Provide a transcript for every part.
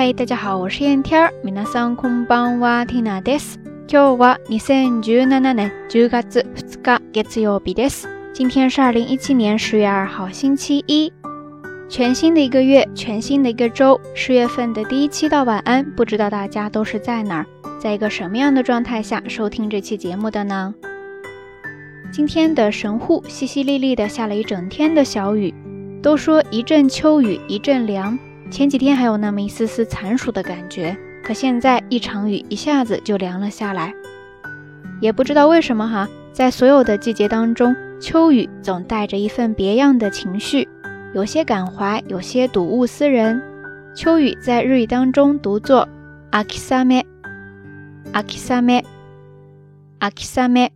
嘿，大家好，我是燕天儿。皆さんこんばんは、ティナです。今日は二千十七年十月二日月曜日です。今天是二零一七年十月二号，星期一。全新的一个月，全新的一个周，十月份的第一期到晚安，不知道大家都是在哪儿，在一个什么样的状态下收听这期节目的呢？今天的神户淅淅沥沥的下了一整天的小雨，都说一阵秋雨一阵凉， 前几天还有那么一丝丝残暑的感觉，可现在一场雨一下子就凉了下来，也不知道为什么哈，在所有的季节当中，秋雨总带着一份别样的情绪。有些感怀，有些睹物思人。秋雨在日语当中读作阿基萨梅，阿基萨梅，阿基萨梅。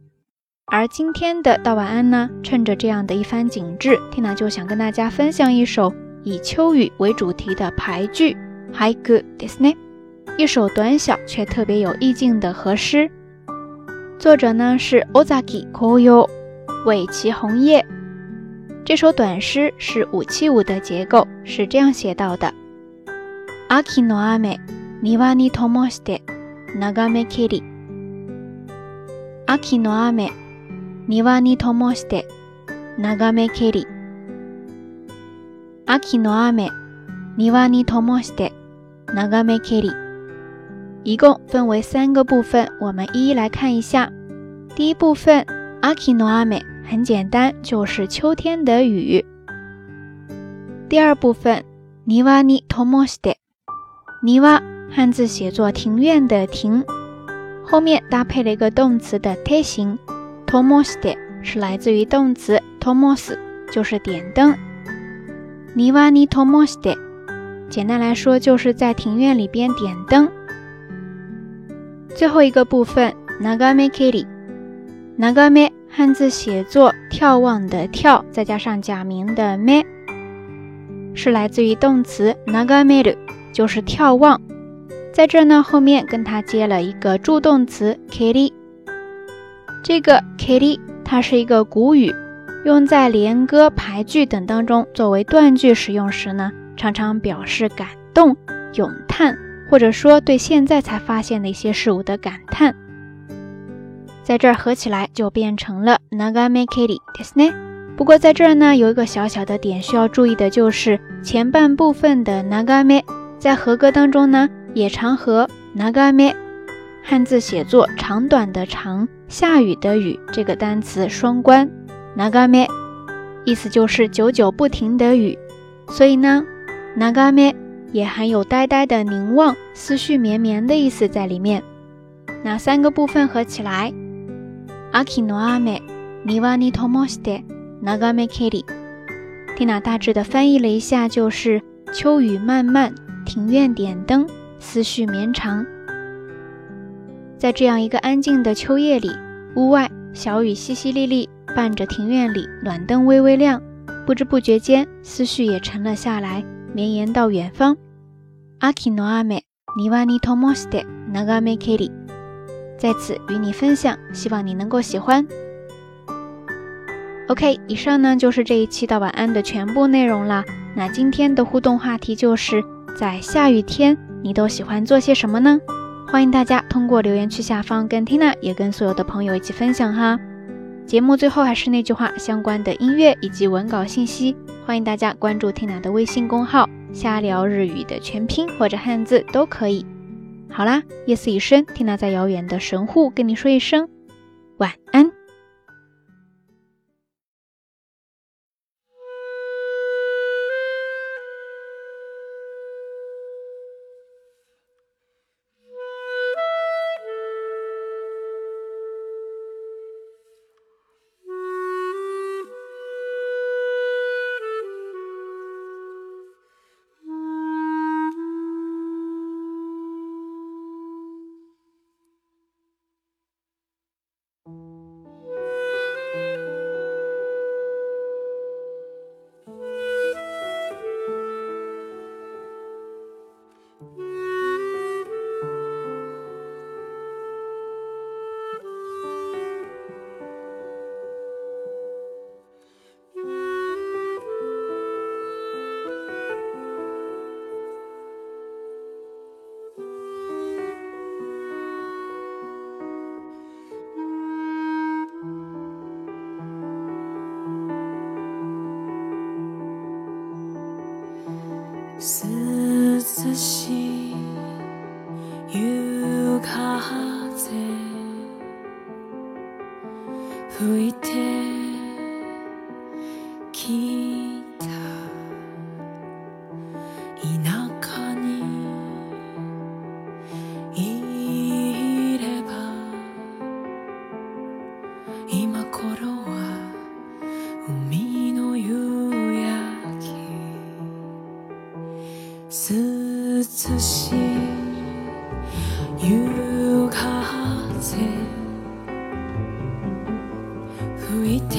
而今天的道晚安呢，趁着这样的一番景致缇娜就想跟大家分享一首以秋雨为主题的俳句，haiku desu ne，一首短小却特别有意境的和诗。作者呢是 Ozaki Koyo，尾崎红叶。这首短诗是五七五的结构，是这样写到的：秋の雨、庭に灯して眺めきり。秋の雨、庭に灯して眺めきり。 秋の雨、庭に灯して眺めきり。一共分为三个部分，我们一一来看一下。第一部分，秋の雨。很简单，就是秋天的雨。第二部分，庭に灯して，庭汉字写作庭院的庭，后面搭配了一个动词的贴形，灯して是来自于动词灯す，就是点灯。 庭に灯して，简单来说就是在庭院里边点灯。最后一个部分，眺めきり，眺め。汉字写作眺望的眺，再加上假名的 me，是来自于动词 nagameru，就是眺望。在这呢，后面跟它接了一个助动词 kiri。这个 kiri 它是一个古语， 用在连歌、排句等当中，作为断句使用时呢，常常表示感动、咏叹，或者说对现在才发现的一些事物的感叹。在这儿合起来就变成了 nagame kiri，对不对？不过在这儿呢，有一个小小的点需要注意的，就是前半部分的 nagame 在和歌当中呢，也常和 nagame 汉字写作长短的长，下雨的雨这个单词双关。nagame 意思就是久久不停的雨，所以呢，nagame 也含有呆呆的凝望、思绪绵绵的意思在里面。那三个部分合起来。秋の雨、庭に灯して眺めきり。缇娜大致的翻译了一下，就是秋雨漫漫，庭院点灯，思绪绵长。在这样一个安静的秋夜里，屋外小雨淅淅沥沥， 伴着庭院里暖灯微微亮，不知不觉间，思绪也沉了下来，绵延到远方。秋の雨、庭に灯して眺めきり。在此与你分享，希望你能够喜欢。OK，以上呢就是这一期的晚安的全部内容了。那今天的互动话题就是在下雨天，你都喜欢做些什么呢？欢迎大家通过留言区下方跟 Tina 也跟所有的朋友一起分享哈。 节目最后还是那句话，相关的音乐以及文稿信息，欢迎大家关注听娜的微信公号“瞎聊日语”的全拼或者汉字都可以。好啦，夜色已深，听娜在遥远的神户跟你说一声晚安。涼しい夕風吹いてきた田舎にいれば今頃はしい。夕風吹いて。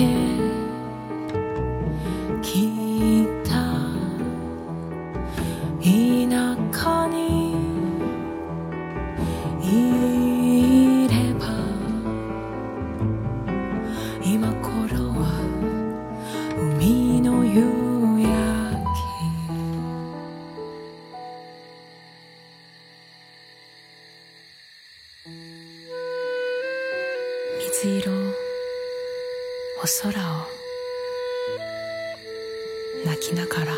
きた。田舎に。いれば。今頃は海の夕空を泣きながら。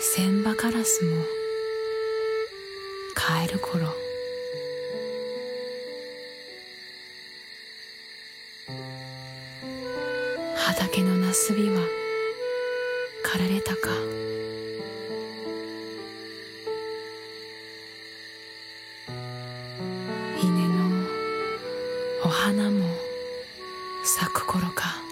千羽カラスも帰る頃。畑のなすびは刈られたか。花も咲く頃か。